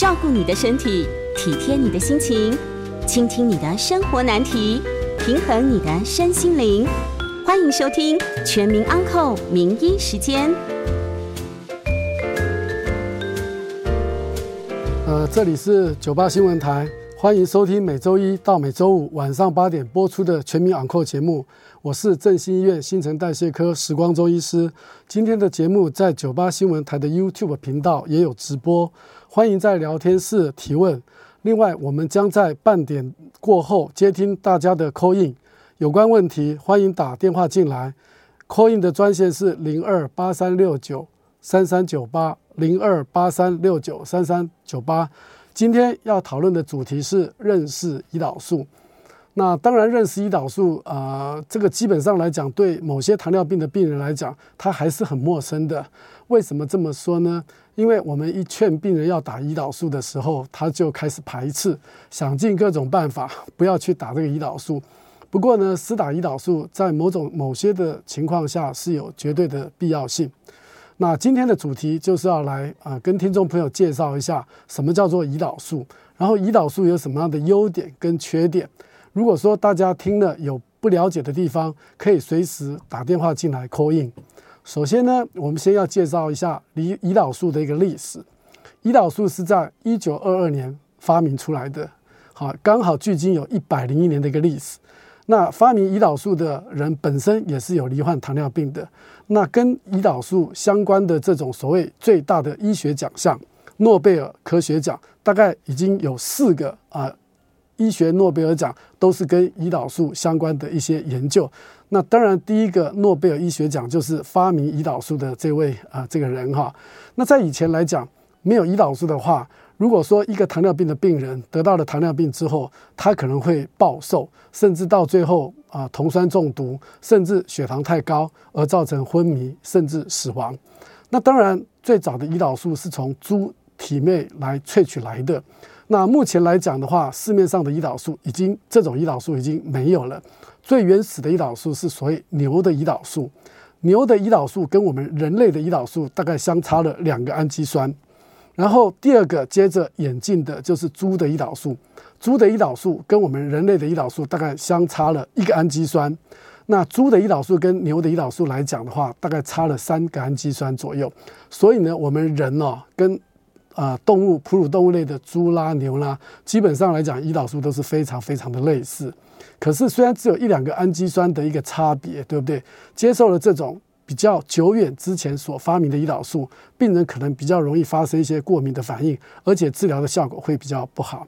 照顾你的身体，体贴你的心情，倾听你的生活难题，平衡你的身心灵。欢迎收听《全民安扣名医时间》。呃，这里是九八新闻台，欢迎收听每周一到每周五晚上八点播出的《全民安扣》节目。我是振兴医院新陈代谢科时光周医师。今天的节目在九八新闻台的 YouTube 频道也有直播，欢迎在聊天室提问。另外，我们将在半点过后接听大家的 call in，有关问题欢迎打电话进来。call in 的专线是零二八三六九三三九八零二八三六九三三九八。今天要讨论的主题是认识胰岛素。那当然，认识胰岛素啊、这个基本上来讲，对某些糖尿病的病人来讲，他还是很陌生的。为什么这么说呢？因为我们一劝病人要打胰岛素的时候，他就开始排斥，想尽各种办法不要去打这个胰岛素。不过呢，施打胰岛素在某种某些的情况下是有绝对的必要性。那今天的主题就是要来啊、跟听众朋友介绍一下什么叫做胰岛素，然后胰岛素有什么样的优点跟缺点。如果说大家听了有不了解的地方，可以随时打电话进来 call in。首先呢，我们先要介绍一下胰胰岛素的一个历史。胰岛素是在一九二二年发明出来的，好，刚好距今有一百零一年的一个历史。那发明胰岛素的人本身也是有罹患糖尿病的。那跟胰岛素相关的这种所谓最大的医学奖项——诺贝尔科学奖，大概已经有四个啊。医学诺贝尔奖都是跟胰岛素相关的一些研究。那当然，第一个诺贝尔医学奖就是发明胰岛素的这位啊、这个人哈。那在以前来讲，没有胰岛素的话，如果说一个糖尿病的病人得到了糖尿病之后，他可能会暴瘦，甚至到最后啊、酮酸中毒，甚至血糖太高而造成昏迷，甚至死亡。那当然，最早的胰岛素是从猪体内来萃取来的。那目前来讲的话，市面上的胰岛素已经这种胰岛素已经没有了。最原始的胰岛素是所谓牛的胰岛素，牛的胰岛素跟我们人类的胰岛素大概相差了两个氨基酸。然后第二个接着演进的就是猪的胰岛素，猪的胰岛素跟我们人类的胰岛素大概相差了一个氨基酸。那猪的胰岛素跟牛的胰岛素来讲的话，大概差了三个氨基酸左右。所以呢，我们人哦跟啊，动物哺乳动物类的猪啦、牛啦，基本上来讲，胰岛素都是非常非常的类似。可是虽然只有一两个氨基酸的一个差别，对不对？接受了这种比较久远之前所发明的胰岛素，病人可能比较容易发生一些过敏的反应，而且治疗的效果会比较不好。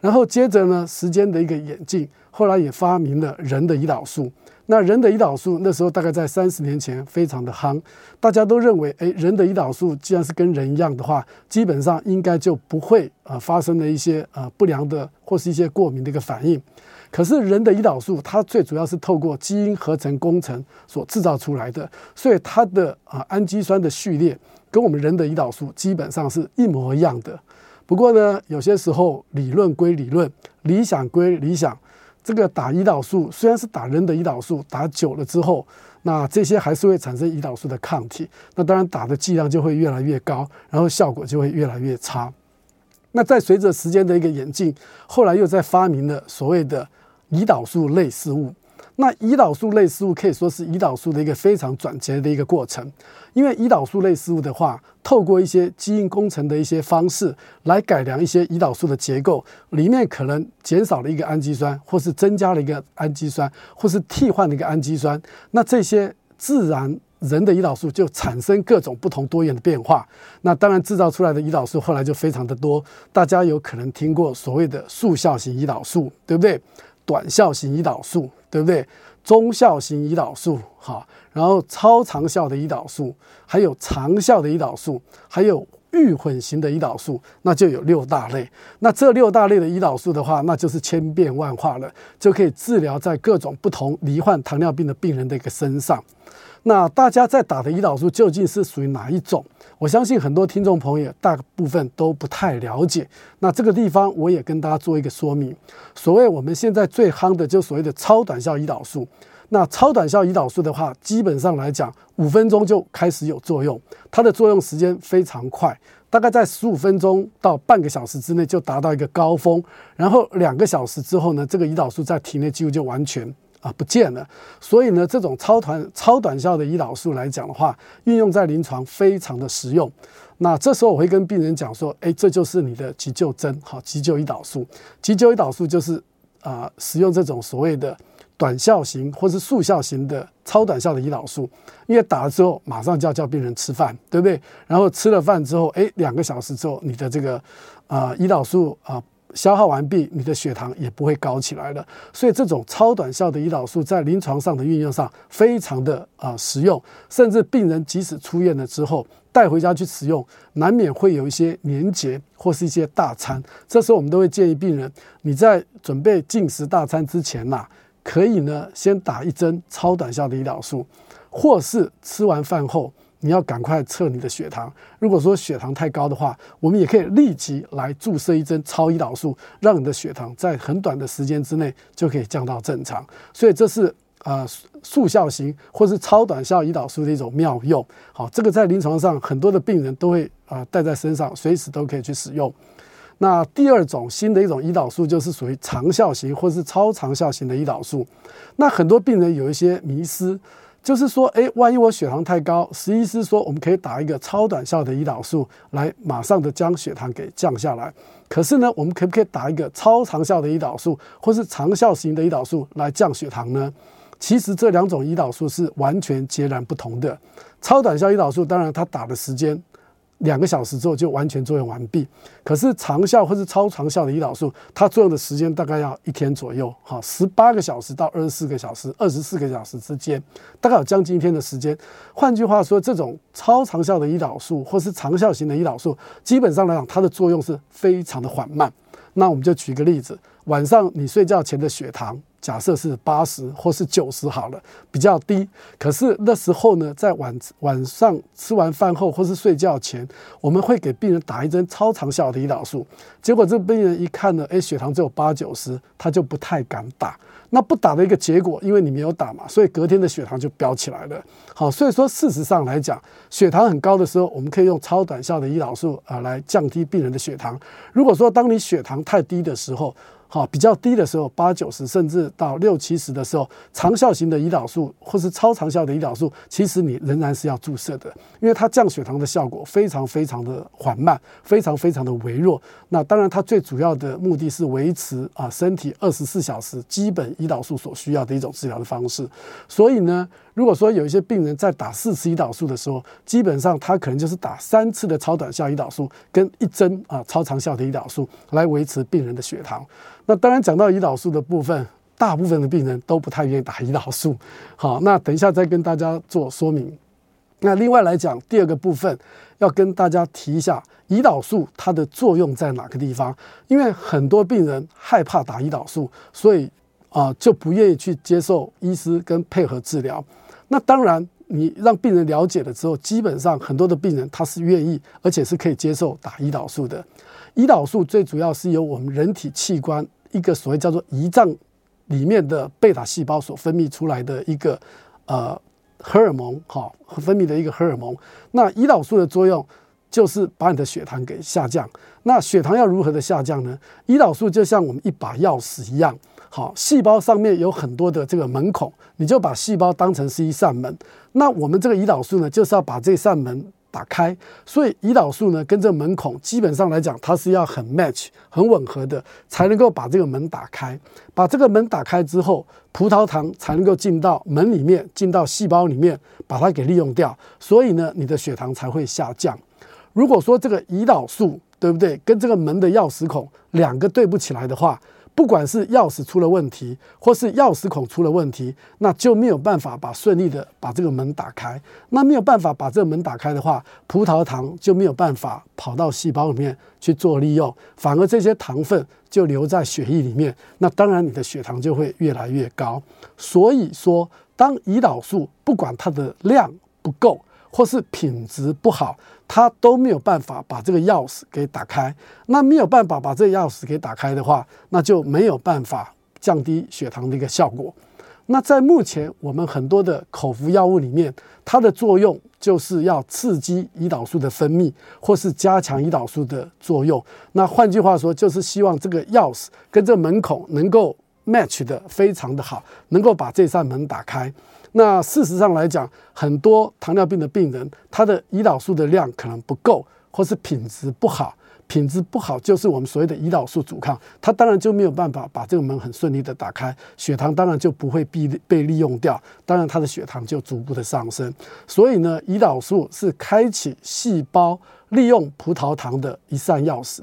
然后接着呢，时间的一个演进，后来也发明了人的胰岛素。那人的胰岛素那时候大概在三十年前非常的夯，大家都认为，诶，人的胰岛素既然是跟人一样的话，基本上应该就不会呃发生了一些呃不良的或是一些过敏的一个反应。可是人的胰岛素它最主要是透过基因合成工程所制造出来的，所以它的啊、氨基酸的序列跟我们人的胰岛素基本上是一模一样的。不过呢，有些时候理论归理论，理想归理想。这个打胰岛素虽然是打人的胰岛素，打久了之后，那这些还是会产生胰岛素的抗体。那当然打的剂量就会越来越高，然后效果就会越来越差。那在随着时间的一个演进，后来又在发明了所谓的胰岛素类似物。那胰岛素类似物可以说是胰岛素的一个非常转折的一个过程，因为胰岛素类似物的话，透过一些基因工程的一些方式来改良一些胰岛素的结构，里面可能减少了一个氨基酸，或是增加了一个氨基酸，或是替换了一个氨基酸，那这些自然人的胰岛素就产生各种不同多元的变化。那当然制造出来的胰岛素后来就非常的多，大家有可能听过所谓的速效型胰岛素，对不对？短效型胰岛素。对不对？中效型胰岛素，哈，然后超长效的胰岛素，还有长效的胰岛素，还有预混型的胰岛素，那就有六大类。那这六大类的胰岛素的话，那就是千变万化了，就可以治疗在各种不同罹患糖尿病的病人的一个身上。那大家在打的胰岛素究竟是属于哪一种？我相信很多听众朋友大部分都不太了解。那这个地方我也跟大家做一个说明。所谓我们现在最夯的，就所谓的超短效胰岛素。那超短效胰岛素的话，基本上来讲，五分钟就开始有作用，它的作用时间非常快，大概在十五分钟到半个小时之内就达到一个高峰，然后两个小时之后呢，这个胰岛素在体内几乎就完全啊不见了。所以呢，这种超短超短效的胰岛素来讲的话，运用在临床非常的实用。那这时候我会跟病人讲说，哎，这就是你的急救针，好，急救胰岛素，急救胰岛素就是啊，使用这种所谓的。短效型或是速效型的超短效的胰岛素，因为打了之后马上就要叫病人吃饭，对不对？然后吃了饭之后，哎，两个小时之后，你的这个啊、胰岛素啊、消耗完毕，你的血糖也不会高起来了。所以这种超短效的胰岛素在临床上的运用上非常的啊、呃、实用，甚至病人即使出院了之后带回家去使用，难免会有一些年节或是一些大餐。这时候我们都会建议病人，你在准备进食大餐之前呐、可以呢，先打一针超短效的胰岛素，或是吃完饭后，你要赶快测你的血糖。如果说血糖太高的话，我们也可以立即来注射一针超胰岛素，让你的血糖在很短的时间之内就可以降到正常。所以这是、呃、速效型或是超短效胰岛素的一种妙用。好，这个在临床上很多的病人都会啊、呃、带在身上，随时都可以去使用。那第二种新的一种胰岛素就是属于长效型或是超长效型的胰岛素。那很多病人有一些迷失，就是说，哎，万一我血糖太高，实医师说我们可以打一个超短效的胰岛素来马上的将血糖给降下来。可是呢，我们可不可以打一个超长效的胰岛素或是长效型的胰岛素来降血糖呢？其实这两种胰岛素是完全截然不同的。超短效胰岛素当然它打的时间。两个小时之后就完全作用完毕，可是长效或是超长效的胰岛素，它作用的时间大概要一天左右，哈，十八个小时到二十四个小时，二十四个小时之间，大概有将近一天的时间。换句话说，这种超长效的胰岛素或是长效型的胰岛素，基本上来讲，它的作用是非常的缓慢。那我们就举个例子，晚上你睡觉前的血糖。假设是八十或是九十好了，比较低。可是那时候呢，在晚晚上吃完饭后或是睡觉前，我们会给病人打一针超长效的胰岛素。结果这病人一看呢，诶，血糖只有八九十，他就不太敢打。那不打的一个结果，因为你没有打嘛，所以隔天的血糖就飙起来了。好，所以说事实上来讲，血糖很高的时候，我们可以用超短效的胰岛素啊来降低病人的血糖。如果说当你血糖太低的时候，好，比较低的时候，八九十甚至到六七十的时候，长效型的胰岛素或是超长效的胰岛素，其实你仍然是要注射的，因为它降血糖的效果非常非常的缓慢，非常非常的微弱。那当然，它最主要的目的是维持啊身体二十四小时基本胰岛素所需要的一种治疗的方式。所以呢，如果说有一些病人在打四次胰岛素的时候，基本上他可能就是打三次的超短效胰岛素跟一针啊超长效的胰岛素来维持病人的血糖。那当然，讲到胰岛素的部分，大部分的病人都不太愿意打胰岛素。好，那等一下再跟大家做说明。那另外来讲，第二个部分要跟大家提一下，胰岛素它的作用在哪个地方？因为很多病人害怕打胰岛素，所以啊、就不愿意去接受医师跟配合治疗。那当然，你让病人了解了之后，基本上很多的病人他是愿意，而且是可以接受打胰岛素的。胰岛素最主要是由我们人体器官一个所谓叫做胰脏里面的贝塔细胞所分泌出来的一个呃荷尔蒙，哈，分泌的一个荷尔蒙。那胰岛素的作用就是把你的血糖给下降。那血糖要如何的下降呢？胰岛素就像我们一把钥匙一样，好，细胞上面有很多的这个门孔，你就把细胞当成是一扇门。那我们这个胰岛素呢，就是要把这扇门。打开，所以胰岛素呢，跟这门孔基本上来讲，它是要很 match、很吻合的，才能够把这个门打开。把这个门打开之后，葡萄糖才能够进到门里面，进到细胞里面，把它给利用掉。所以呢，你的血糖才会下降。如果说这个胰岛素，对不对，跟这个门的钥匙孔两个对不起来的话，不管是钥匙出了问题，或是钥匙孔出了问题，那就没有办法把顺利的把这个门打开。那没有办法把这个门打开的话，葡萄糖就没有办法跑到细胞里面去做利用，反而这些糖分就留在血液里面。那当然你的血糖就会越来越高。所以说，当胰岛素不管它的量不够，或是品质不好，它都没有办法把这个钥匙给打开。那没有办法把这个钥匙给打开的话，那就没有办法降低血糖的一个效果。那在目前我们很多的口服药物里面，它的作用就是要刺激胰岛素的分泌，或是加强胰岛素的作用。那换句话说，就是希望这个钥匙跟这门孔能够 match 的非常的好，能够把这扇门打开。那事实上来讲，很多糖尿病的病人，他的胰岛素的量可能不够，或是品质不好。品质不好，就是我们所谓的胰岛素阻抗，它当然就没有办法把这个门很顺利的打开，血糖当然就不会被被利用掉，当然它的血糖就逐步的上升。所以呢，胰岛素是开启细胞利用葡萄糖的一扇钥匙。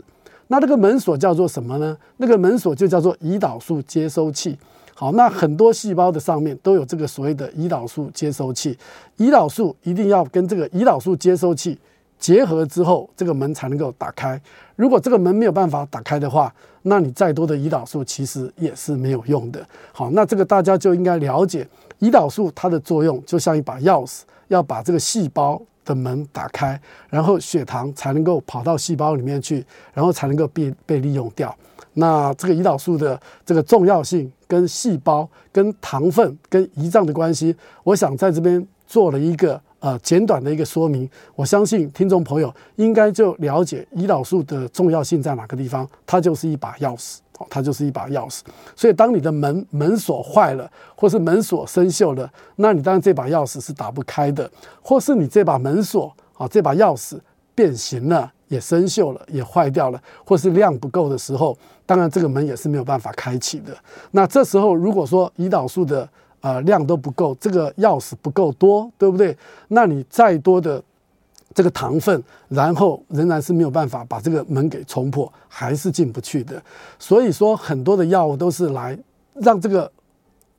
那这个门锁叫做什么呢？那个门锁就叫做胰岛素接收器。好，那很多细胞的上面都有这个所谓的胰岛素接收器，胰岛素一定要跟这个胰岛素接收器。结合之后，这个门才能够打开。如果这个门没有办法打开的话，那你再多的胰岛素其实也是没有用的。好，那这个大家就应该了解，胰岛素它的作用就像一把钥匙，要把这个细胞的门打开，然后血糖才能够跑到细胞里面去，然后才能够被被利用掉。那这个胰岛素的这个重要性跟细胞、跟糖分、跟胰脏的关系，我想在这边做了一个。呃，简短的一个说明，我相信听众朋友应该就了解胰岛素的重要性在哪个地方。它就是一把钥匙，哦，它就是一把钥匙。所以，当你的门门锁坏了，或是门锁生锈了，那你当然这把钥匙是打不开的；或是你这把门锁啊，这把钥匙变形了，也生锈了，也坏掉了，或是量不够的时候，当然这个门也是没有办法开启的。那这时候，如果说胰岛素的呃，量都不够，这个钥匙不够多，对不对？那你再多的这个糖分，然后仍然是没有办法把这个门给冲破，还是进不去的。所以说，很多的药物都是来让这个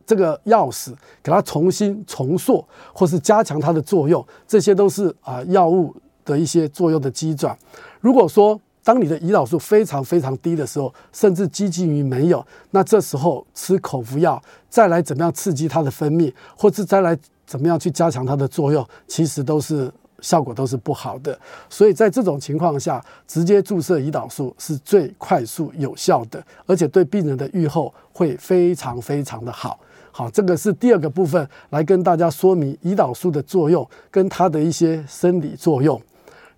这个钥匙给它重新重塑，或是加强它的作用，这些都是啊、药物的一些作用的机转。如果说，当你的胰岛素非常非常低的时候，甚至接近于没有，那这时候吃口服药，再来怎么样刺激它的分泌，或者再来怎么样去加强它的作用，其实都是效果都是不好的。所以在这种情况下，直接注射胰岛素是最快速有效的，而且对病人的预后会非常非常的好。好，这个是第二个部分，来跟大家说明胰岛素的作用跟它的一些生理作用。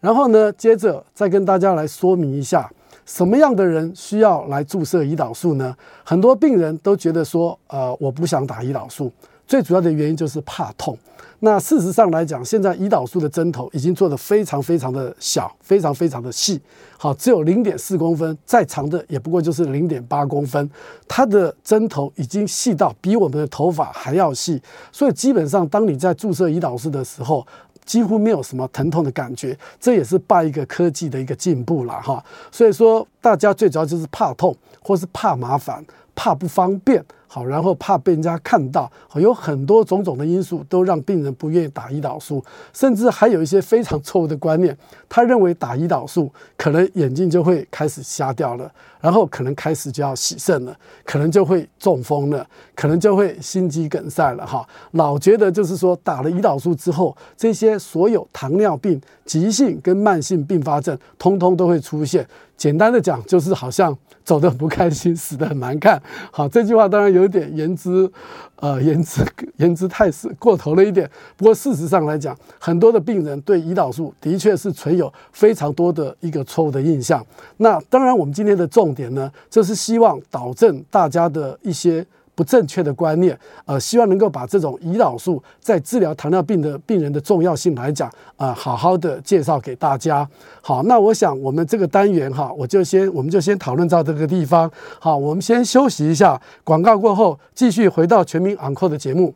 然后呢，接着再跟大家来说明一下，什么样的人需要来注射胰岛素呢？很多病人都觉得说，呃，我不想打胰岛素，最主要的原因就是怕痛。那事实上来讲，现在胰岛素的针头已经做得非常非常的小，非常非常的细，好，只有零点四公分，再长的也不过就是零点八公分，它的针头已经细到比我们的头发还要细，所以基本上当你在注射胰岛素的时候，几乎没有什么疼痛的感觉，这也是拜一个科技的一个进步了哈。所以说，大家最主要就是怕痛，或是怕麻烦，怕不方便。好，然后怕被人家看到，有很多种种的因素都让病人不愿意打胰岛素，甚至还有一些非常错误的观念，他认为打胰岛素可能眼睛就会开始瞎掉了，然后可能开始就要洗肾了，可能就会中风了，可能就会心肌梗塞了哈，老觉得就是说打了胰岛素之后，这些所有糖尿病急性跟慢性并发症通通都会出现。简单的讲，就是好像走得很不开心，死得很难看。好，这句话当然有有点言之，呃，言之言之太是过头了一点。不过事实上来讲，很多的病人对胰岛素的确是存有非常多的一个错误的印象。那当然，我们今天的重点呢，就是希望导正大家的一些。不正确的观念，呃，希望能够把这种胰岛素在治疗糖尿病的病人的重要性来讲，呃，好好的介绍给大家。好，那我想我们这个单元哈，我就先我们就先讨论到这个地方。好，我们先休息一下，广告过后继续回到全民昂 n 的节目。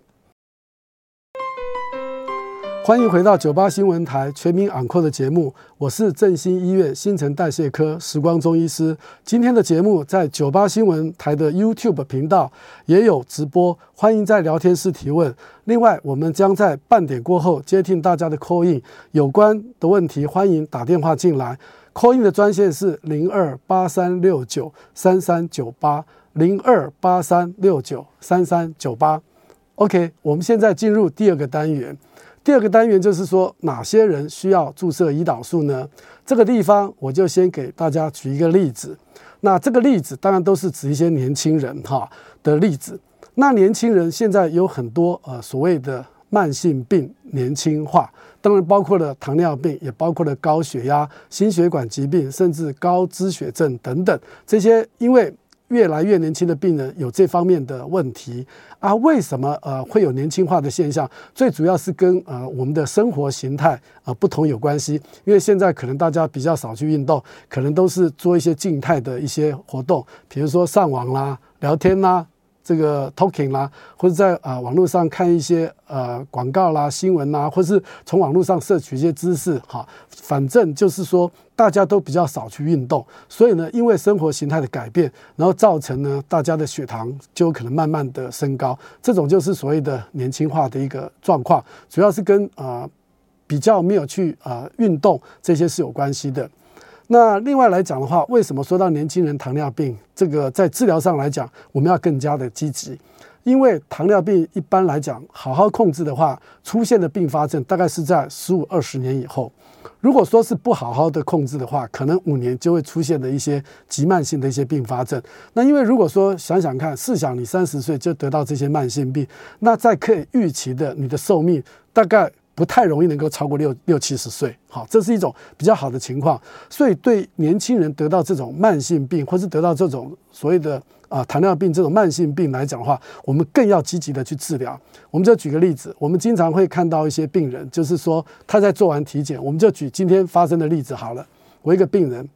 欢迎回到九八新闻台全民昂扣的节目，我是振兴医院新陈代谢科时光中医师。今天的节目在九八新闻台的 YouTube 频道也有直播，欢迎在聊天室提问。另外，我们将在半点过后接听大家的 call in，有关的问题欢迎打电话进来。call in 的专线是零二八三六九三三九八零二八三六九三三九八。OK，我们现在进入第二个单元。第二个单元就是说，哪些人需要注射胰岛素呢？这个地方我就先给大家举一个例子。那这个例子当然都是指一些年轻人哈的例子。那年轻人现在有很多呃所谓的慢性病年轻化，当然包括了糖尿病，也包括了高血压、心血管疾病，甚至高脂血症等等这些，因为。越来越年轻的病人有这方面的问题啊？为什么呃会有年轻化的现象？最主要是跟呃我们的生活形态啊不同有关系。因为现在可能大家比较少去运动，可能都是做一些静态的一些活动，比如说上网啦、聊天啦。这个 talking 啦，或者在啊、网络上看一些呃广告啦、新闻啦，或是从网络上摄取一些知识，哈，反正就是说大家都比较少去运动，所以呢，因为生活形态的改变，然后造成呢大家的血糖就有可能慢慢的升高，这种就是所谓的年轻化的一个状况，主要是跟啊、呃、比较没有去啊、呃、运动这些是有关系的。那另外来讲的话，为什么说到年轻人糖尿病这个在治疗上来讲，我们要更加的积极？因为糖尿病一般来讲，好好控制的话，出现的并发症大概是在十五二十年以后。如果说是不好好的控制的话，可能五年就会出现的一些急慢性的一些并发症。那因为如果说想想看，试想你三十岁就得到这些慢性病，那在可以预期的你的寿命大概。不太容易能够超过六六七十岁，好，这是一种比较好的情况。所以对年轻人得到这种慢性病，或是得到这种所谓的啊、糖尿病这种慢性病来讲的话，我们更要积极的去治疗。我们就举个例子，我们经常会看到一些病人，就是说他在做完体检，我们就举今天发生的例子好了。我一个病人，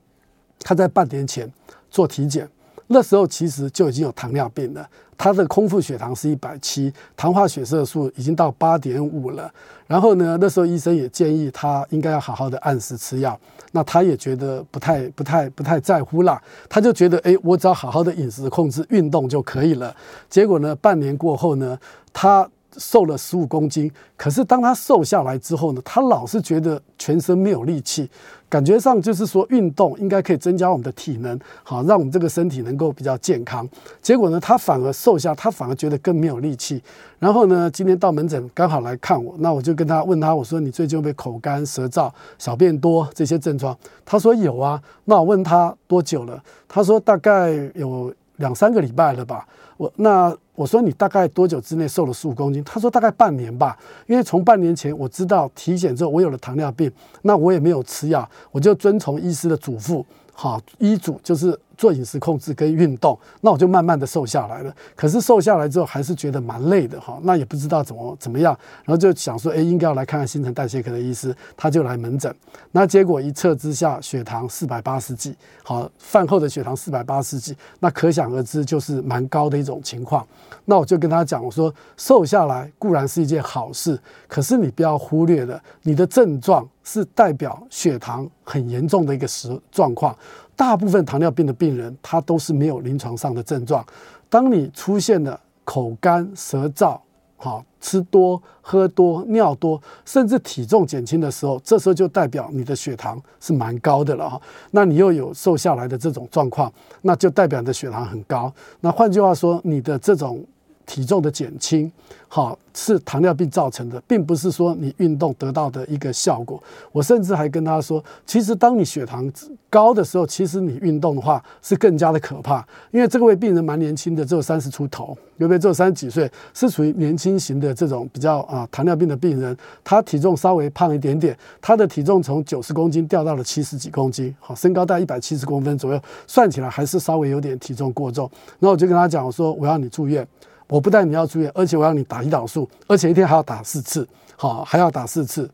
他在半年前做体检。那时候其实就已经有糖尿病了，他的空腹血糖是一百七，糖化血色素已经到八点五了。然后呢，那时候医生也建议他应该要好好的按时吃药。那他也觉得不太、不太、不太在乎啦，他就觉得，哎，我只要好好的饮食控制、运动就可以了。结果呢，半年过后呢，他瘦了十五公斤。可是当他瘦下来之后呢，他老是觉得全身没有力气。感觉上就是说，运动应该可以增加我们的体能，好，让我们这个身体能够比较健康。结果呢，他反而瘦下，他反而觉得更没有力气。然后呢，今天到门诊刚好来看我，那我就跟他问他，我说你最近有没有口干舌燥、小便多这些症状？他说有啊。那我问他多久了？他说大概有两三个礼拜了吧。我那。我说你大概多久之内瘦了十五公斤？他说大概半年吧，因为从半年前我知道体检之后我有了糖尿病，那我也没有吃药，我就遵从医师的嘱咐。好，医嘱就是做饮食控制跟运动，那我就慢慢的瘦下来了。可是瘦下来之后还是觉得蛮累的哈，那也不知道怎么怎么样，然后就想说，哎，应该要来看看新陈代谢科的医师，他就来门诊。那结果一测之下，血糖四百八十几，好，饭后的血糖四百八十几，那可想而知就是蛮高的一种情况。那我就跟他讲，我说瘦下来固然是一件好事，可是你不要忽略了你的症状。是代表血糖很严重的一个时状况。大部分糖尿病的病人，他都是没有临床上的症状。当你出现了口干舌燥，好，吃多喝多尿多，甚至体重减轻的时候，这时候就代表你的血糖是蛮高的了哈。那你又有瘦下来的这种状况，那就代表你的血糖很高。那换句话说，你的这种体重的减轻，好。是糖尿病造成的，并不是说你运动得到的一个效果。我甚至还跟他说，其实当你血糖高的时候，其实你运动的话是更加的可怕。因为这位病人蛮年轻的，只有三十出头，有没有？只有三十几岁，是属于年轻型的这种比较啊糖尿病的病人。他体重稍微胖一点点，他的体重从九十公斤掉到了七十几公斤，好，身高大一百七十公分左右，算起来还是稍微有点体重过重。然后我就跟他讲，我说我要你住院。我不但你要住院，而且我要你打胰岛素，而且一天还要打四次，好，还要打四次，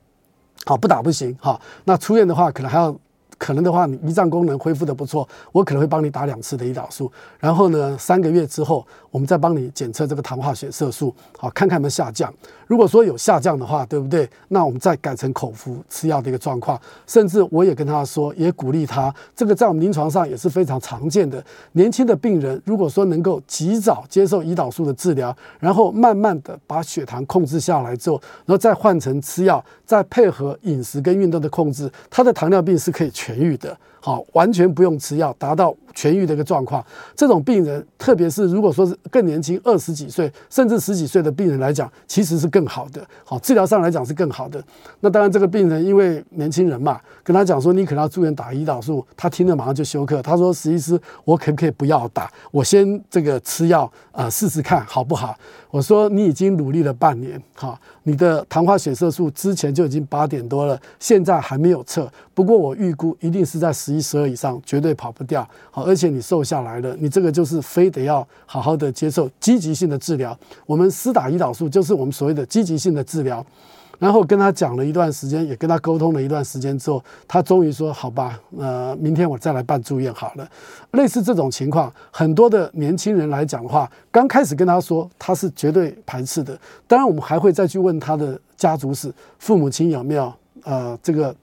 好，不打不行，好，那出院的话可能还要。可能的话，你胰脏功能恢复的不错，我可能会帮你打两次的胰岛素。然后呢，三个月之后，我们再帮你检测这个糖化血色素，好，看看有没有下降。如果说有下降的话，对不对？那我们再改成口服吃药的一个状况。甚至我也跟他说，也鼓励他，这个在我们临床上也是非常常见的。年轻的病人，如果说能够及早接受胰岛素的治疗，然后慢慢的把血糖控制下来之后，然后再换成吃药，再配合饮食跟运动的控制，他的糖尿病是可以去。痊愈的。好，完全不用吃药，达到痊愈的一个状况。这种病人，特别是如果说是更年轻，二十几岁甚至十几岁的病人来讲，其实是更好的。好，治疗上来讲是更好的。那当然，这个病人因为年轻人嘛，跟他讲说你可能要住院打胰岛素，他听了马上就休克。他说：“石医师，我可不可以不要打？我先这个吃药啊、试试看好不好？”我说：“你已经努力了半年，哈，你的糖化血色素之前就已经八点多了，现在还没有测。不过我预估一定是在十一一、十二以上，绝对跑不掉。好，而且你瘦下来了，你这个就是非得要好好的接受积极性的治疗。我们施打胰岛素就是我们所谓的积极性的治疗。”然后跟他讲了一段时间，也跟他沟通了一段时间之后，他终于说：“好吧，呃，明天我再来办住院好了。”类似这种情况，很多的年轻人来讲的话，刚开始跟他说，他是绝对排斥的。当然，我们还会再去问他的家族史，父母亲有没有呃这个。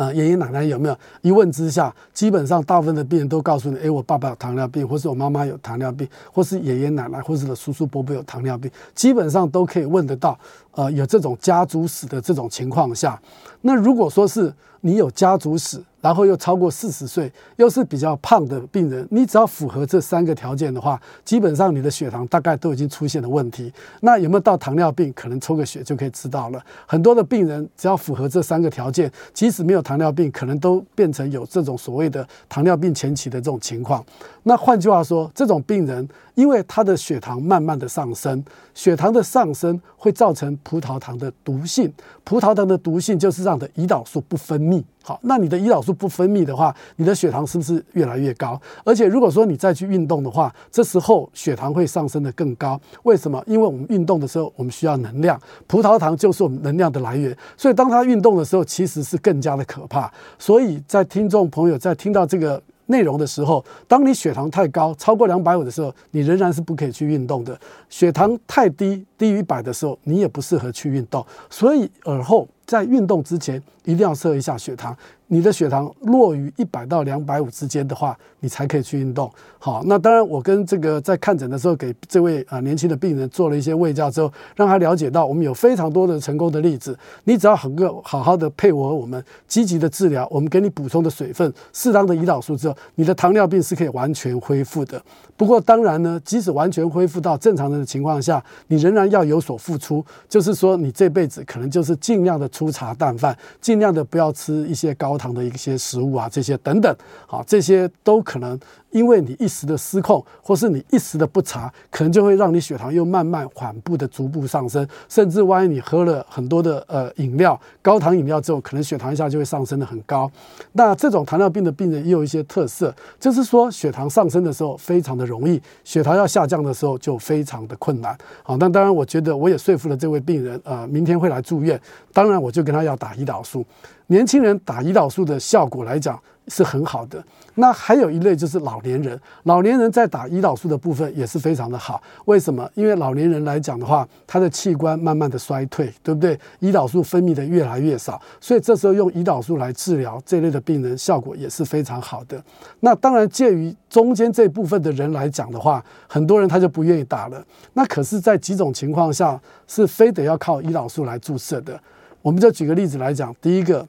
呃，爷爷奶奶有没有？一问之下，基本上大部分的病人都告诉你：诶，我爸爸有糖尿病，或是我妈妈有糖尿病，或是爷爷奶奶，或是叔叔伯伯有糖尿病，基本上都可以问得到。呃，有这种家族史的这种情况下，那如果说是你有家族史，然后又超过四十岁，又是比较胖的病人，你只要符合这三个条件的话，基本上你的血糖大概都已经出现了问题。那有没有到糖尿病？可能抽个血就可以知道了。很多的病人只要符合这三个条件，即使没有糖尿病，可能都变成有这种所谓的糖尿病前期的这种情况。那换句话说，这种病人因为他的血糖慢慢的上升，血糖的上升会造成葡萄糖的毒性，葡萄糖的毒性就是让的胰岛素不分泌。好，那你的胰岛素不分泌的话，你的血糖是不是越来越高？而且如果说你再去运动的话，这时候血糖会上升得更高。为什么？因为我们运动的时候，我们需要能量，葡萄糖就是我们能量的来源。所以当他运动的时候，其实是更加的可怕。所以在听众朋友在听到这个。内容的时候，当你血糖太高，超过两百五的时候，你仍然是不可以去运动的。血糖太低，低于一百的时候，你也不适合去运动。所以耳后在运动之前，一定要测一下血糖。你的血糖落于一百到两百五之间的话，你才可以去运动。好，那当然，我跟这个在看诊的时候，给这位啊年轻的病人做了一些胃教之后，让他了解到我们有非常多的成功的例子。你只要很够好好的配合我们积极的治疗，我们给你补充的水分、适当的胰岛素之后，你的糖尿病是可以完全恢复的。不过当然呢，即使完全恢复到正常人的情况下，你仍然要有所付出，就是说你这辈子可能就是尽量的粗茶淡饭，尽量的不要吃一些高糖的一些食物啊，这些等等，好，这些都可能。因为你一时的失控，或是你一时的不查，可能就会让你血糖又慢慢缓步的逐步上升，甚至万一你喝了很多的呃饮料，高糖饮料之后，可能血糖一下就会上升得很高。那这种糖尿病的病人也有一些特色，就是说血糖上升的时候非常的容易，血糖要下降的时候就非常的困难。好，那当然我觉得我也说服了这位病人，呃，明天会来住院。当然我就跟他要打胰岛素，年轻人打胰岛素的效果来讲。是很好的。那还有一类就是老年人，老年人在打胰岛素的部分也是非常的好。为什么？因为老年人来讲的话，他的器官慢慢的衰退，对不对？胰岛素分泌的越来越少，所以这时候用胰岛素来治疗这类的病人，效果也是非常好的。那当然，介于中间这部分的人来讲的话，很多人他就不愿意打了。那可是，在几种情况下是非得要靠胰岛素来注射的。我们就举个例子来讲，第一个，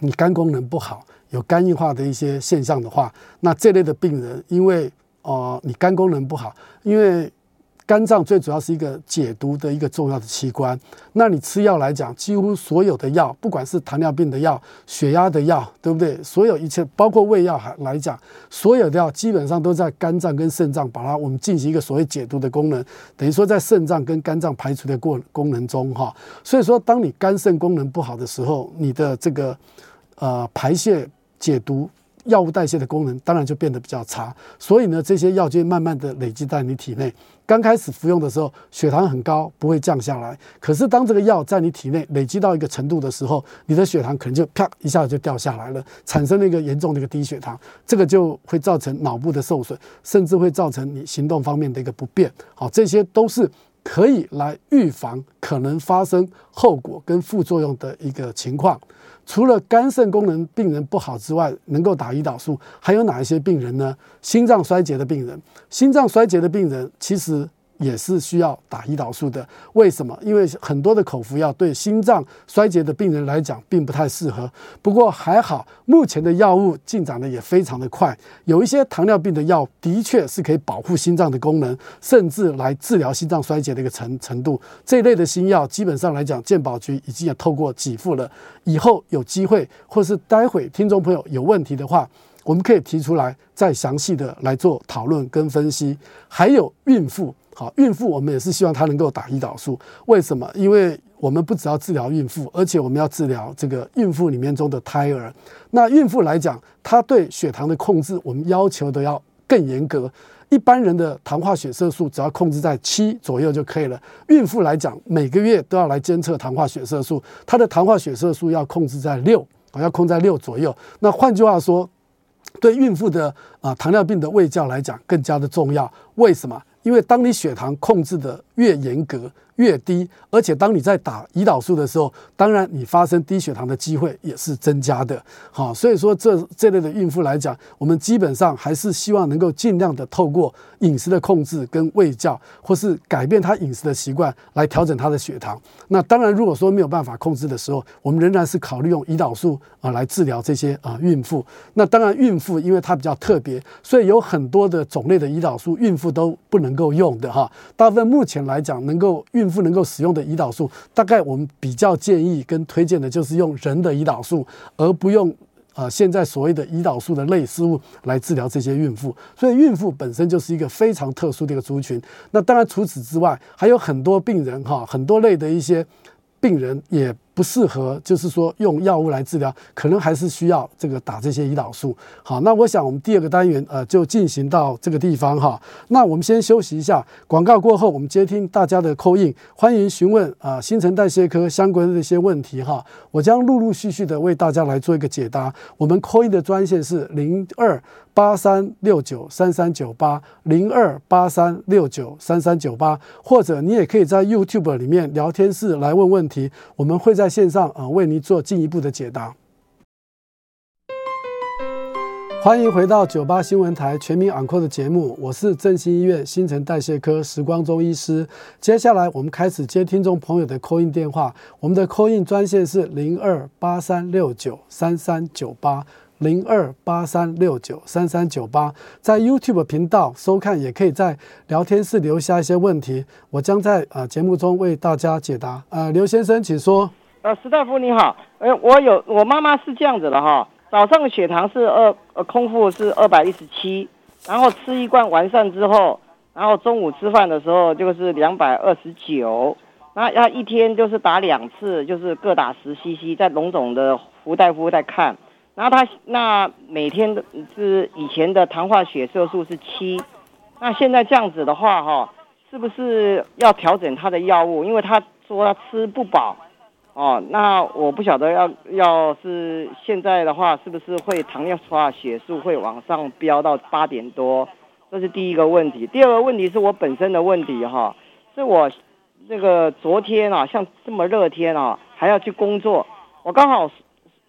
你肝功能不好。有肝硬化的一些现象的话，那这类的病人，因为哦、呃，你肝功能不好，因为肝脏最主要是一个解毒的一个重要的器官。那你吃药来讲，几乎所有的药，不管是糖尿病的药、血压的药，对不对？所有一切，包括胃药还来讲，所有的药基本上都在肝脏跟肾脏把它我们进行一个所谓解毒的功能，等于说在肾脏跟肝脏排除的过功能中哈。所以说，当你肝肾功能不好的时候，你的这个呃排泄。解毒药物代谢的功能当然就变得比较差，所以呢，这些药就会慢慢的累积在你体内。刚开始服用的时候，血糖很高，不会降下来。可是当这个药在你体内累积到一个程度的时候，你的血糖可能就啪一下子就掉下来了，产生了一个严重的一个低血糖，这个就会造成脑部的受损，甚至会造成你行动方面的一个不便。好，这些都是可以来预防可能发生后果跟副作用的一个情况。除了肝肾功能病人不好之外，能够打胰岛素，还有哪一些病人呢？心脏衰竭的病人，心脏衰竭的病人其实也是需要打胰岛素的。为什么？因为很多的口服药对心脏衰竭的病人来讲并不太适合。不过还好，目前的药物进展的也非常的快。有一些糖尿病的药的确是可以保护心脏的功能，甚至来治疗心脏衰竭的一个程程度。这一类的新药基本上来讲，健保局已经也透过给付了。以后有机会，或是待会听众朋友有问题的话，我们可以提出来，再详细的来做讨论跟分析。还有孕妇。好，孕妇我们也是希望她能够打胰岛素。为什么？因为我们不只要治疗孕妇，而且我们要治疗这个孕妇里面中的胎儿。那孕妇来讲，她对血糖的控制，我们要求的要更严格。一般人的糖化血色素只要控制在七左右就可以了。孕妇来讲，每个月都要来监测糖化血色素，她的糖化血色素要控制在六，要控制在六左右。那换句话说，对孕妇的啊糖尿病的卫教来讲更加的重要。为什么？因为当你血糖控制的越严格，越低，而且当你在打胰岛素的时候，当然你发生低血糖的机会也是增加的。好，所以说这这类的孕妇来讲，我们基本上还是希望能够尽量的透过饮食的控制跟喂教，或是改变她饮食的习惯来调整她的血糖。那当然，如果说没有办法控制的时候，我们仍然是考虑用胰岛素啊来治疗这些啊孕妇。那当然，孕妇因为她比较特别，所以有很多的种类的胰岛素孕妇都不能够用的哈。大部分目前来讲，能够孕妇能够使用的胰岛素，大概我们比较建议跟推荐的就是用人的胰岛素，而不用啊现在所谓的胰岛素的类似物来治疗这些孕妇。所以孕妇本身就是一个非常特殊的一个族群。那当然除此之外，还有很多病人哈，很多类的一些病人也。不适合，就是说用药物来治疗，可能还是需要这个打这些胰岛素。好，那我想我们第二个单元呃就进行到这个地方哈。那我们先休息一下，广告过后我们接听大家的 call in，欢迎询问啊新陈代谢科相关的一些问题哈。我将陆陆续续的为大家来做一个解答。我们 call in 的专线是零二八三六九三三九八零二八三六九三三九八，或者你也可以在 YouTube 里面聊天室来问问题，我们会在。在线上啊，为您做进一步的解答。欢迎回到九八新闻台全民昂 n 的节目，我是振兴医院新陈代谢科时光中医师。接下来我们开始接听众朋友的 call in 电话，我们的 call in 专线是零二八三六九三三九八零二八三六九三三九八，在 YouTube 频道收看，也可以在聊天室留下一些问题，我将在啊节目中为大家解答。呃，刘先生，请说。呃，石大夫你好，呃，我有我妈妈是这样子的哈，早上血糖是二呃空腹是二百一十七，然后吃一罐完善之后，然后中午吃饭的时候就是两百二十九，那要一天就是打两次，就是各打十 CC，在龙总的胡大夫在看，然后他那每天的是以前的糖化血色素是七，那现在这样子的话哈，是不是要调整他的药物？因为他说他吃不饱。哦，那我不晓得要要是现在的话，是不是会糖尿化血素会往上飙到八点多？这是第一个问题。第二个问题是我本身的问题哈，是我那个昨天啊，像这么热天啊，还要去工作，我刚好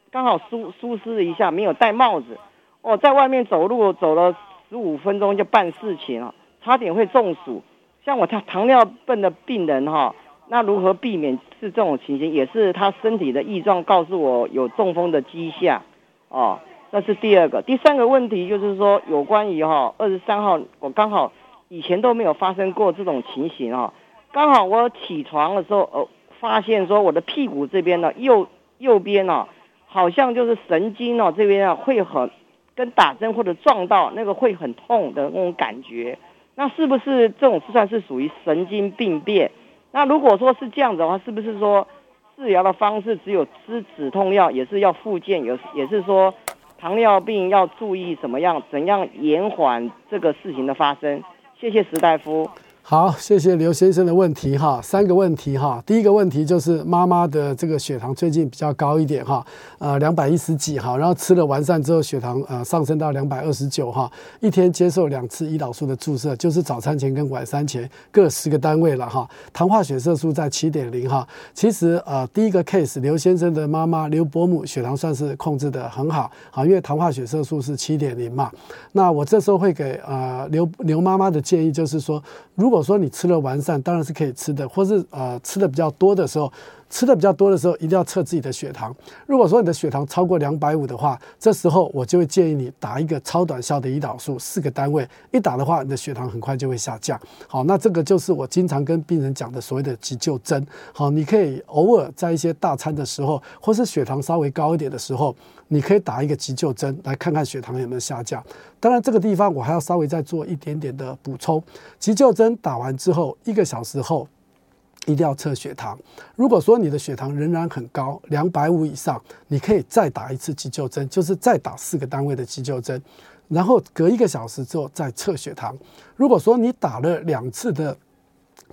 刚好疏疏失了一下，没有戴帽子，哦，在外面走路走了十五分钟就办事情了，差点会中暑。像我糖糖尿病的病人哈。那如何避免是这种情形？也是他身体的异状告诉我有中风的迹象，哦，那是第二个。第三个问题就是说，有关于哈二十三号，我刚好以前都没有发生过这种情形哈，刚好我起床的时候，呃，发现说我的屁股这边呢，右右边呢，好像就是神经哦这边啊会很跟打针或者撞到那个会很痛的那种感觉，那是不是这种算是属于神经病变？那如果说是这样子的话，是不是说治疗的方式只有吃止痛药，也是要复健，有也是说糖尿病要注意什么样，怎样延缓这个事情的发生？谢谢石大夫。好，谢谢刘先生的问题哈，三个问题哈。第一个问题就是妈妈的这个血糖最近比较高一点哈，呃，两百一十几哈，然后吃了完善之后血糖呃上升到两百二十九哈，一天接受两次胰岛素的注射，就是早餐前跟晚餐前各十个单位了哈，糖化血色素在七点零哈。其实呃第一个 case 刘先生的妈妈刘伯母血糖算是控制得很好啊，因为糖化血色素是七点零嘛。那我这时候会给呃刘刘妈妈的建议就是说，如果如果说你吃了完善，当然是可以吃的，或是呃吃的比较多的时候。吃的比较多的时候，一定要测自己的血糖。如果说你的血糖超过两百五的话，这时候我就会建议你打一个超短效的胰岛素，四个单位。一打的话，你的血糖很快就会下降。好，那这个就是我经常跟病人讲的所谓的急救针。好，你可以偶尔在一些大餐的时候，或是血糖稍微高一点的时候，你可以打一个急救针来看看血糖有没有下降。当然，这个地方我还要稍微再做一点点的补充。急救针打完之后，一个小时后。一定要测血糖。如果说你的血糖仍然很高，两百五以上，你可以再打一次急救针，就是再打四个单位的急救针，然后隔一个小时之后再测血糖。如果说你打了两次的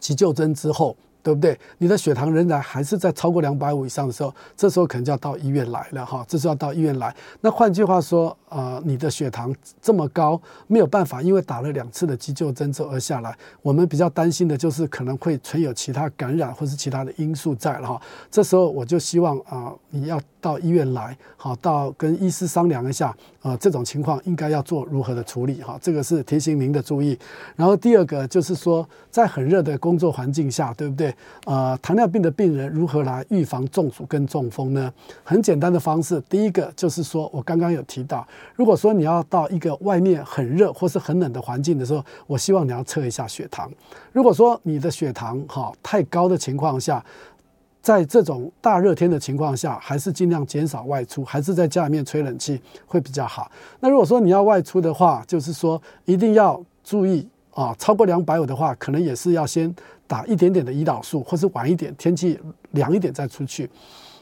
急救针之后，对不对？你的血糖仍然还是在超过两百五以上的时候，这时候可能就要到医院来了哈。这时候要到医院来。那换句话说，呃，你的血糖这么高，没有办法，因为打了两次的急救针之后而下来。我们比较担心的就是可能会存有其他感染或是其他的因素在了哈。这时候我就希望啊、你要到医院来，好，到跟医师商量一下，啊、这种情况应该要做如何的处理哈。这个是提醒您的注意。然后第二个就是说，在很热的工作环境下，对不对？呃，糖尿病的病人如何来预防中暑跟中风呢？很简单的方式，第一个就是说我刚刚有提到，如果说你要到一个外面很热或是很冷的环境的时候，我希望你要测一下血糖。如果说你的血糖哈太高的情况下，在这种大热天的情况下，还是尽量减少外出，还是在家里面吹冷气会比较好。那如果说你要外出的话，就是说一定要注意啊，超过两百五的话，可能也是要先。打一点点的胰岛素，或是晚一点，天气凉一点再出去。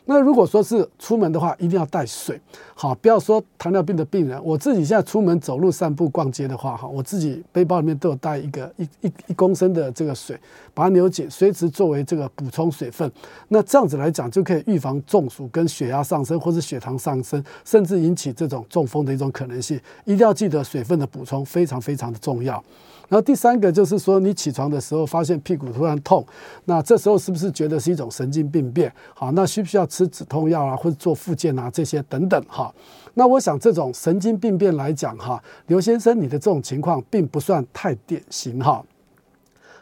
那如果说是出门的话，一定要带水，好，不要说糖尿病的病人，我自己现在出门走路、散步、逛街的话，哈，我自己背包里面都有带一个一一一公升的这个水，把它扭紧，随时作为这个补充水分。那这样子来讲，就可以预防中暑跟血压上升，或是血糖上升，甚至引起这种中风的一种可能性。一定要记得水分的补充非常非常的重要。然后第三个就是说，你起床的时候发现屁股突然痛，那这时候是不是觉得是一种神经病变？好，那需不需要吃止痛药啊，或者做复健啊这些等等哈？那我想这种神经病变来讲哈，刘先生你的这种情况并不算太典型哈。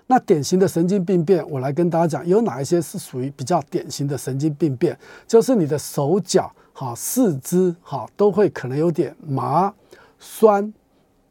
那典型的神经病变，我来跟大家讲，有哪一些是属于比较典型的神经病变？就是你的手脚哈、四肢哈都会可能有点麻、酸、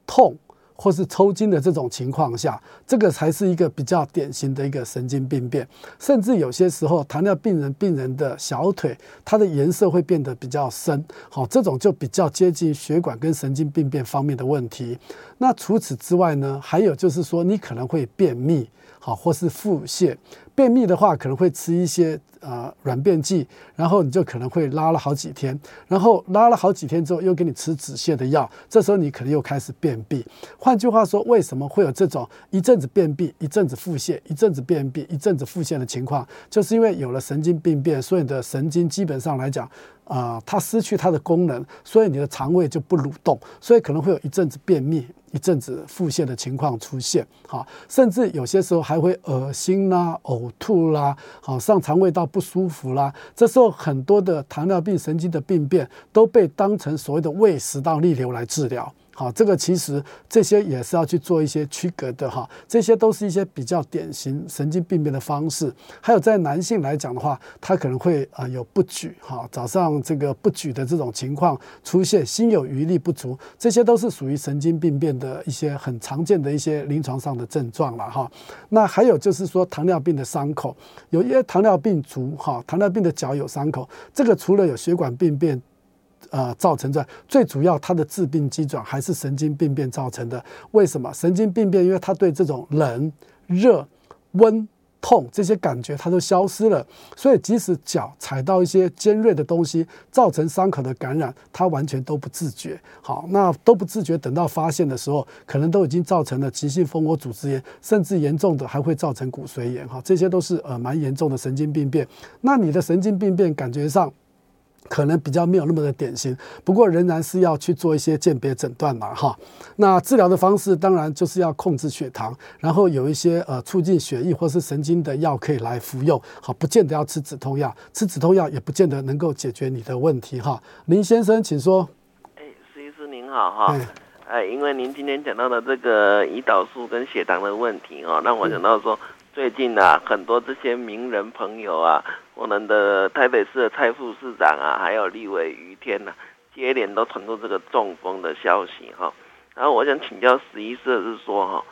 痛。或是抽筋的这种情况下，这个才是一个比较典型的一个神经病变。甚至有些时候，糖尿病人病人的小腿，它的颜色会变得比较深，好，这种就比较接近血管跟神经病变方面的问题。那除此之外呢，还有就是说，你可能会便秘，好，或是腹泻。便秘的话，可能会吃一些。呃，软便剂，然后你就可能会拉了好几天，然后拉了好几天之后，又给你吃止泻的药，这时候你可能又开始便秘。换句话说，为什么会有这种一阵子便秘、一阵子腹泻、一阵子便秘、一阵子腹泻的情况？就是因为有了神经病变，所以你的神经基本上来讲。啊、它失去它的功能，所以你的肠胃就不蠕动，所以可能会有一阵子便秘、一阵子腹泻的情况出现，哈，甚至有些时候还会恶心啦、呕吐啦，好，上肠胃道不舒服啦。这时候很多的糖尿病神经的病变都被当成所谓的胃食道逆流来治疗。好，这个其实这些也是要去做一些区隔的哈，这些都是一些比较典型神经病变的方式。还有在男性来讲的话，他可能会啊有不举哈，早上这个不举的这种情况出现，心有余力不足，这些都是属于神经病变的一些很常见的一些临床上的症状了哈。那还有就是说糖尿病的伤口，有一些糖尿病足哈，糖尿病的脚有伤口，这个除了有血管病变。呃，造成的最主要，它的致病机转还是神经病变造成的。为什么神经病变？因为它对这种冷、热、温、痛这些感觉它都消失了，所以即使脚踩到一些尖锐的东西，造成伤口的感染，它完全都不自觉。好，那都不自觉，等到发现的时候，可能都已经造成了急性蜂窝组织炎，甚至严重的还会造成骨髓炎。哈，这些都是呃蛮严重的神经病变。那你的神经病变感觉上，可能比较没有那么的典型，不过仍然是要去做一些鉴别诊断嘛，哈。那治疗的方式当然就是要控制血糖，然后有一些呃促进血液或是神经的药可以来服用，好，不见得要吃止痛药，吃止痛药也不见得能够解决你的问题，哈。林先生，请说。哎，施医师您好，哈。哎，因为您今天讲到的这个胰岛素跟血糖的问题哦，让我想到说，最近啊，很多这些名人朋友啊，我们的台北市的蔡副市长啊，还有立委余天呐、接连都传出这个中风的消息哈。然后我想请教十一社是说哈，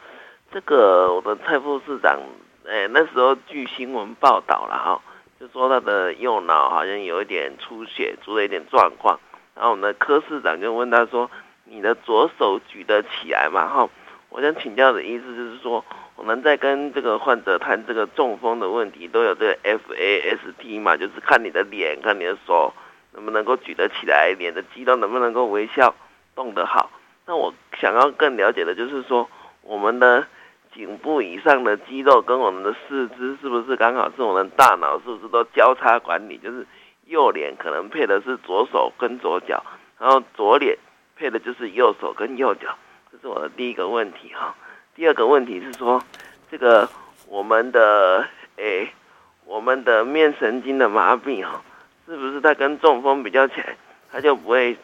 这个我的蔡副市长，哎，那时候据新闻报道了哈，就说他的右脑好像有一点出血，出了一点状况。然后我们的柯市长就问他说：“你的左手举得起来吗？”哈，我想请教的意思就是说，我们在跟这个患者谈这个中风的问题，都有这个 FAST 嘛，就是看你的脸，看你的手能不能够举得起来，脸的肌肉能不能够微笑动得好。那我想要更了解的就是说，我们的颈部以上的肌肉跟我们的四肢是不是刚好是我们大脑是不是都交叉管理，就是。右脸可能配的是左手跟左脚，然后左脸配的就是右手跟右脚，这是我的第一个问题哈。第二个问题是说，这个我们的诶，我们的面神经的麻痹哈，是不是它跟中风比较起来，它就不会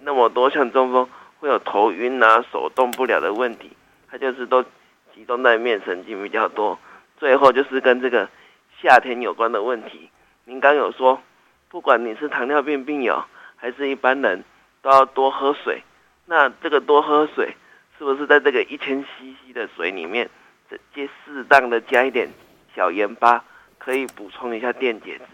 那么多像中风会有头晕啊、手动不了的问题，它就是都集中在面神经比较多。最后就是跟这个夏天有关的问题，您刚有说。不管你是糖尿病病友还是一般人，都要多喝水。那这个多喝水，是不是在这个一千 CC 的水里面，直接适当的加一点小盐巴，可以补充一下电解质？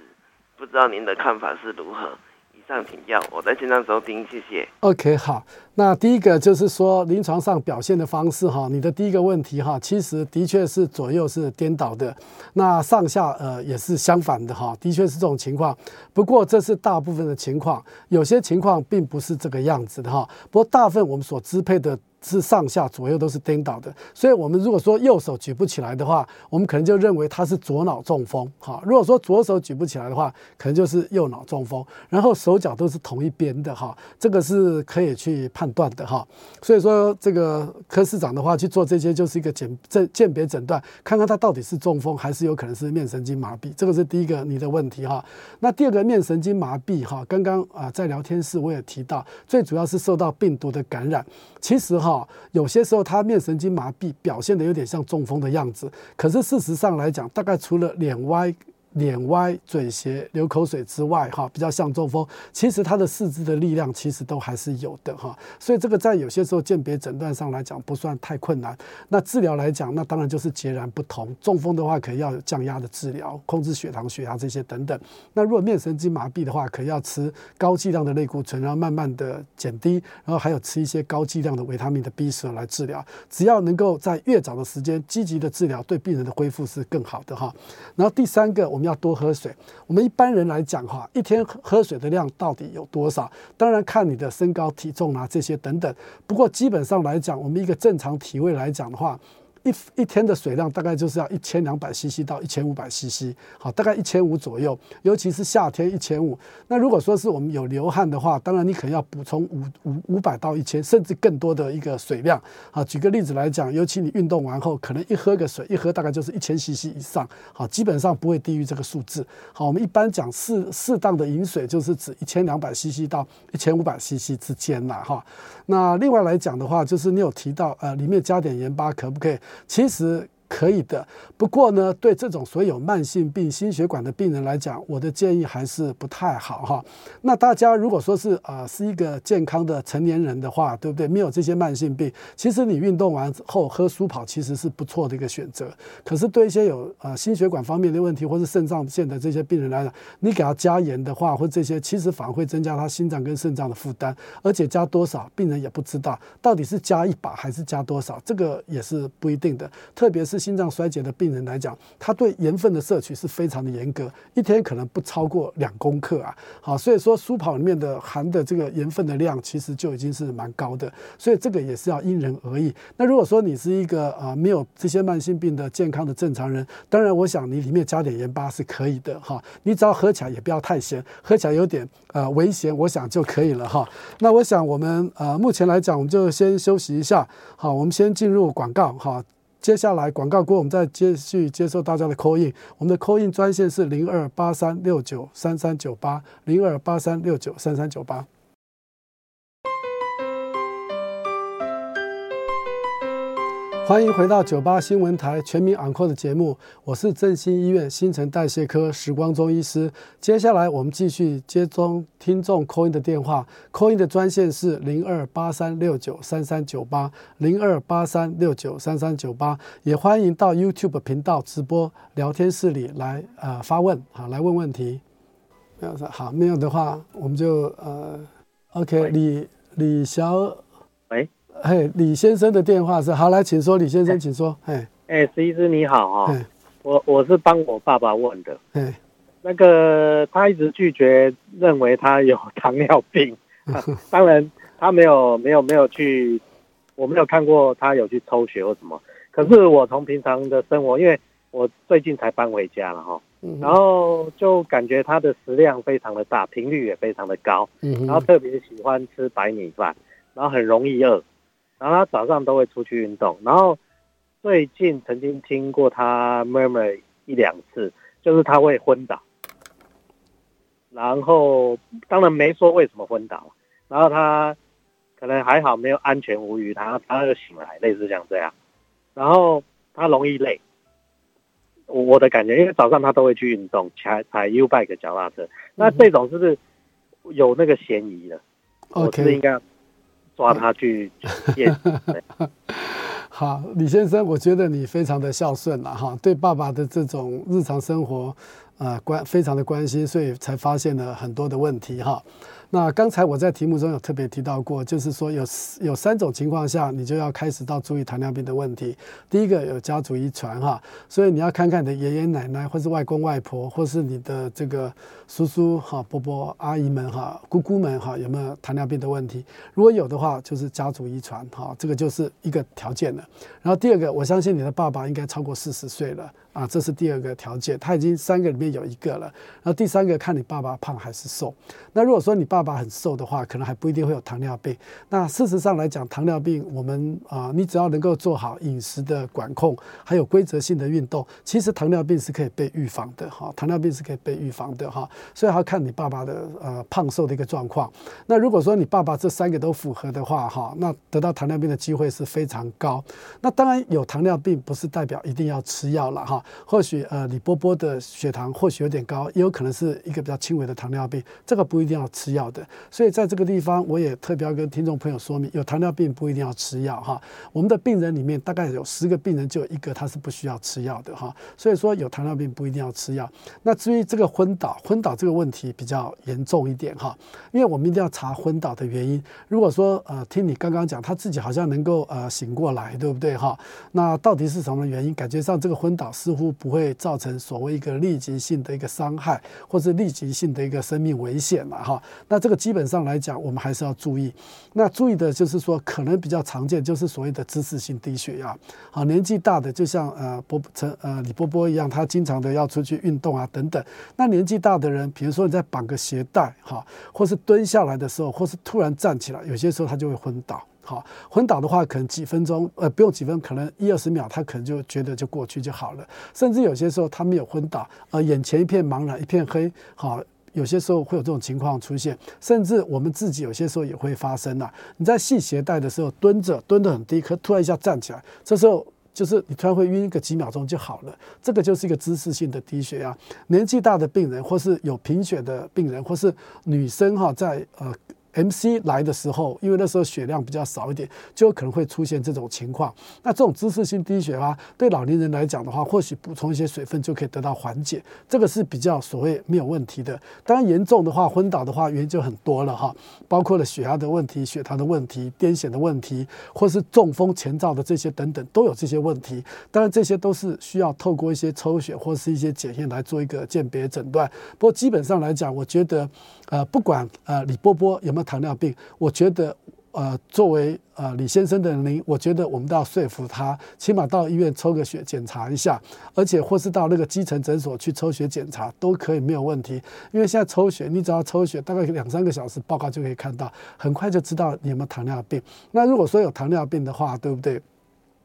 不知道您的看法是如何？以上请教，我在线上收听，谢谢。OK，好，那第一个就是说临床上表现的方式哈，你的第一个问题哈，其实的确是左右是颠倒的，那上下呃也是相反的哈，的确是这种情况。不过这是大部分的情况，有些情况并不是这个样子的哈。不过大部分我们所支配的。是上下左右都是颠倒的，所以我们如果说右手举不起来的话，我们可能就认为他是左脑中风。哈，如果说左手举不起来的话，可能就是右脑中风。然后手脚都是同一边的哈，这个是可以去判断的哈。所以说这个柯市长的话去做这些，就是一个鉴鉴鉴别诊断，看看他到底是中风还是有可能是面神经麻痹。这个是第一个你的问题哈。那第二个面神经麻痹哈，刚刚啊在聊天室我也提到，最主要是受到病毒的感染。其实哈。有些时候他面神经麻痹表现的有点像中风的样子，可是事实上来讲，大概除了脸歪。脸歪、嘴斜、流口水之外，哈，比较像中风。其实他的四肢的力量其实都还是有的，哈。所以这个在有些时候鉴别诊断上来讲不算太困难。那治疗来讲，那当然就是截然不同。中风的话，可以要有降压的治疗，控制血糖、血压这些等等。那如果面神经麻痹的话，可以要吃高剂量的类固醇，然后慢慢的减低，然后还有吃一些高剂量的维他命的 B 十来治疗。只要能够在越早的时间积极的治疗，对病人的恢复是更好的，哈。然后第三个我。你要多喝水。我们一般人来讲，哈，一天喝水的量到底有多少？当然看你的身高、体重啊这些等等。不过基本上来讲，我们一个正常体位来讲的话。一一天的水量大概就是要一千两百 CC 到一千五百 CC，好，大概一千五左右。尤其是夏天一千五。那如果说是我们有流汗的话，当然你可能要补充五五五百到一千，甚至更多的一个水量。好，举个例子来讲，尤其你运动完后，可能一喝个水，一喝大概就是一千 CC 以上。好，基本上不会低于这个数字。好，我们一般讲适适当的饮水就是指一千两百 CC 到一千五百 CC 之间啦。哈。那另外来讲的话，就是你有提到呃，里面加点盐巴可不可以？其实。可以的，不过呢，对这种所有慢性病、心血管的病人来讲，我的建议还是不太好哈。那大家如果说是啊、呃，是一个健康的成年人的话，对不对？没有这些慢性病，其实你运动完后喝舒跑其实是不错的一个选择。可是对一些有呃心血管方面的问题，或是肾上腺的这些病人来讲，你给他加盐的话，或这些其实反而会增加他心脏跟肾脏的负担，而且加多少，病人也不知道到底是加一把还是加多少，这个也是不一定的，特别是。心脏衰竭的病人来讲，他对盐分的摄取是非常的严格，一天可能不超过两公克啊。好，所以说舒跑里面的含的这个盐分的量，其实就已经是蛮高的。所以这个也是要因人而异。那如果说你是一个啊没有这些慢性病的健康的正常人，当然我想你里面加点盐巴是可以的哈。你只要喝起来也不要太咸，喝起来有点呃微咸，我想就可以了哈。那我想我们呃目前来讲，我们就先休息一下。好，我们先进入广告哈。接下来广告过后，我们再继续接受大家的 call in。我们的 call in 专线是零二八三六九三三九八零二八三六九三三九八。欢迎回到九八新闻台全民昂 n 的节目，我是振兴医院新陈代谢科时光中医师。接下来我们继续接通听众 call in 的电话，call in 的专线是零二八三六九三三九八零二八三六九三三九八，也欢迎到 YouTube 频道直播聊天室里来呃发问，好来问问题。没有好，没有的话我们就呃 OK 李李小。嘿，李先生的电话是好，来，请说，李先生，请说。哎，哎，石医师你好哈、哦，我我是帮我爸爸问的。哎，那个他一直拒绝，认为他有糖尿病。当然，他没有没有没有去，我没有看过他有去抽血或什么。可是我从平常的生活，因为我最近才搬回家了哈，然后就感觉他的食量非常的大，频率也非常的高，然后特别喜欢吃白米饭，然后很容易饿。然后他早上都会出去运动，然后最近曾经听过他 murmur 一两次，就是他会昏倒，然后当然没说为什么昏倒，然后他可能还好没有安全无虞，他他就醒来，类似像这样，然后他容易累，我的感觉，因为早上他都会去运动，踩踩 U bike 脚踏车，那这种是不是有那个嫌疑的？我是应该。抓他去验。好，李先生，我觉得你非常的孝顺了哈，对爸爸的这种日常生活，呃，关非常的关心，所以才发现了很多的问题哈。那刚才我在题目中有特别提到过，就是说有有三种情况下，你就要开始到注意糖尿病的问题。第一个有家族遗传哈，所以你要看看你的爷爷奶奶，或是外公外婆，或是你的这个叔叔哈、伯伯、阿姨们哈、姑姑们哈，有没有糖尿病的问题？如果有的话，就是家族遗传哈，这个就是一个条件了。然后第二个，我相信你的爸爸应该超过四十岁了。啊，这是第二个条件，他已经三个里面有一个了。然后第三个，看你爸爸胖还是瘦。那如果说你爸爸很瘦的话，可能还不一定会有糖尿病。那事实上来讲，糖尿病我们啊，你只要能够做好饮食的管控，还有规则性的运动，其实糖尿病是可以被预防的哈。糖尿病是可以被预防的哈。所以还要看你爸爸的呃胖瘦的一个状况。那如果说你爸爸这三个都符合的话哈，那得到糖尿病的机会是非常高。那当然有糖尿病不是代表一定要吃药了哈。或许呃，李波波的血糖或许有点高，也有可能是一个比较轻微的糖尿病，这个不一定要吃药的。所以在这个地方，我也特别要跟听众朋友说明，有糖尿病不一定要吃药哈。我们的病人里面大概有十个病人就有一个他是不需要吃药的哈。所以说有糖尿病不一定要吃药。那至于这个昏倒，昏倒这个问题比较严重一点哈，因为我们一定要查昏倒的原因。如果说呃，听你刚刚讲他自己好像能够呃醒过来，对不对哈？那到底是什么原因？感觉上这个昏倒是。似乎不会造成所谓一个立即性的一个伤害，或是立即性的一个生命危险了哈。那这个基本上来讲，我们还是要注意。那注意的就是说，可能比较常见就是所谓的姿势性低血压。好，年纪大的就像呃波陈呃李波波一样，他经常的要出去运动啊等等。那年纪大的人，比如说你在绑个鞋带哈，或是蹲下来的时候，或是突然站起来，有些时候他就会昏倒。好，昏倒的话，可能几分钟，呃，不用几分，可能一二十秒，他可能就觉得就过去就好了。甚至有些时候他没有昏倒，呃，眼前一片茫然，一片黑，好，有些时候会有这种情况出现。甚至我们自己有些时候也会发生呐。你在系鞋带的时候蹲着，蹲得很低，可突然一下站起来，这时候就是你突然会晕个几秒钟就好了。这个就是一个姿势性的低血压。年纪大的病人，或是有贫血的病人，或是女生哈，在呃。MC 来的时候，因为那时候血量比较少一点，就有可能会出现这种情况。那这种姿势性低血压对老年人来讲的话，或许补充一些水分就可以得到缓解，这个是比较所谓没有问题的。当然严重的话，昏倒的话原因就很多了哈，包括了血压的问题、血糖的问题、癫痫的问题，或是中风前兆的这些等等，都有这些问题。当然这些都是需要透过一些抽血或是一些检验来做一个鉴别诊断。不过基本上来讲，我觉得呃，不管呃李波波有没有糖尿病，我觉得，呃，作为呃李先生的您，我觉得我们都要说服他，起码到医院抽个血检查一下，而且或是到那个基层诊所去抽血检查都可以没有问题。因为现在抽血，你只要抽血，大概两三个小时报告就可以看到，很快就知道你有没有糖尿病。那如果说有糖尿病的话，对不对？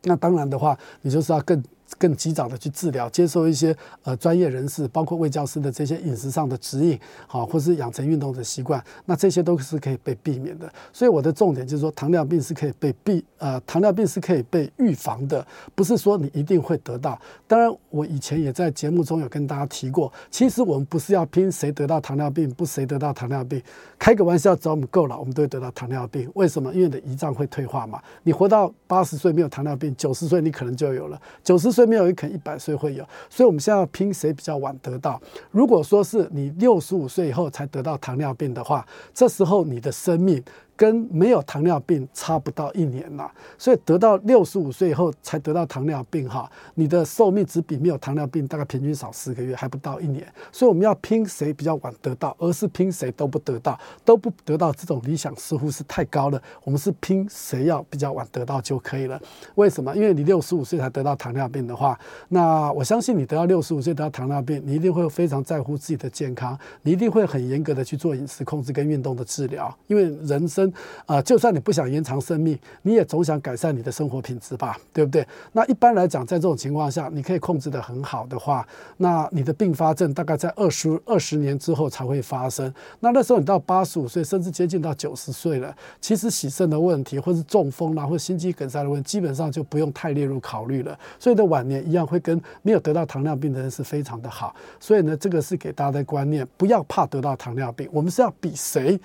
那当然的话，你就是要更更及早的去治疗，接受一些呃专业人士，包括卫教师的这些饮食上的指引，好，或是养成运动的习惯，那这些都是可以被避免的。所以我的重点就是说，糖尿病是可以被避，呃，糖尿病是可以被预防的，不是说你一定会得到。当然，我以前也在节目中有跟大家提过，其实我们不是要拼谁得到糖尿病，不谁得到糖尿病。开个玩笑，只要我们够老，我们都会得到糖尿病。为什么？因为你的胰脏会退化嘛。你活到八十岁没有糖尿病，九十岁你可能就有了，九十岁没有，也可能一百岁会有。所以我们现在要拼谁比较晚得到。如果说是你六十五岁以后才得到糖尿病的话，这时候你的生命。跟没有糖尿病差不到一年了，所以得到六十五岁以后才得到糖尿病哈，你的寿命只比没有糖尿病大概平均少四个月，还不到一年。所以我们要拼谁比较晚得到，而是拼谁都不得到，都不得到这种理想似乎是太高了。我们是拼谁要比较晚得到就可以了。为什么？因为你六十五岁才得到糖尿病的话，那我相信你得到六十五岁得到糖尿病，你一定会非常在乎自己的健康，你一定会很严格的去做饮食控制跟运动的治疗，因为人生。啊，就算你不想延长生命，你也总想改善你的生活品质吧，对不对？那一般来讲，在这种情况下，你可以控制得很好的话，那你的并发症大概在二十二十年之后才会发生。那那时候你到八十五岁，甚至接近到九十岁了，其实洗肾的问题，或是中风啦，或心肌梗塞的问题，基本上就不用太列入考虑了。所以的晚年一样会跟没有得到糖尿病的人是非常的好。所以呢，这个是给大家的观念，不要怕得到糖尿病，我们是要比谁。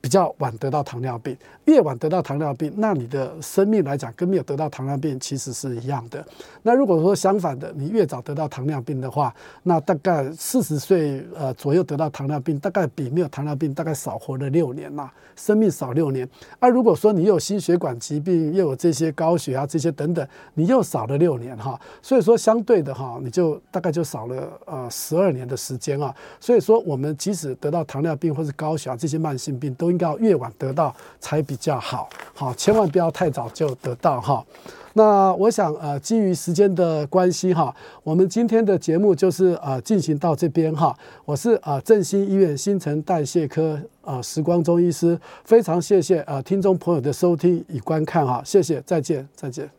比较晚得到糖尿病，越晚得到糖尿病，那你的生命来讲跟没有得到糖尿病其实是一样的。那如果说相反的，你越早得到糖尿病的话，那大概四十岁呃左右得到糖尿病，大概比没有糖尿病大概少活了六年呐，生命少六年。而、啊、如果说你有心血管疾病，又有这些高血压这些等等，你又少了六年哈。所以说相对的哈，你就大概就少了呃十二年的时间啊。所以说我们即使得到糖尿病或是高血压这些慢性病都应该要越晚得到才比较好，好，千万不要太早就得到哈。那我想呃，基于时间的关系哈，我们今天的节目就是呃进行到这边哈。我是啊振兴医院新陈代谢科啊时光中医师，非常谢谢啊听众朋友的收听与观看哈，谢谢，再见，再见。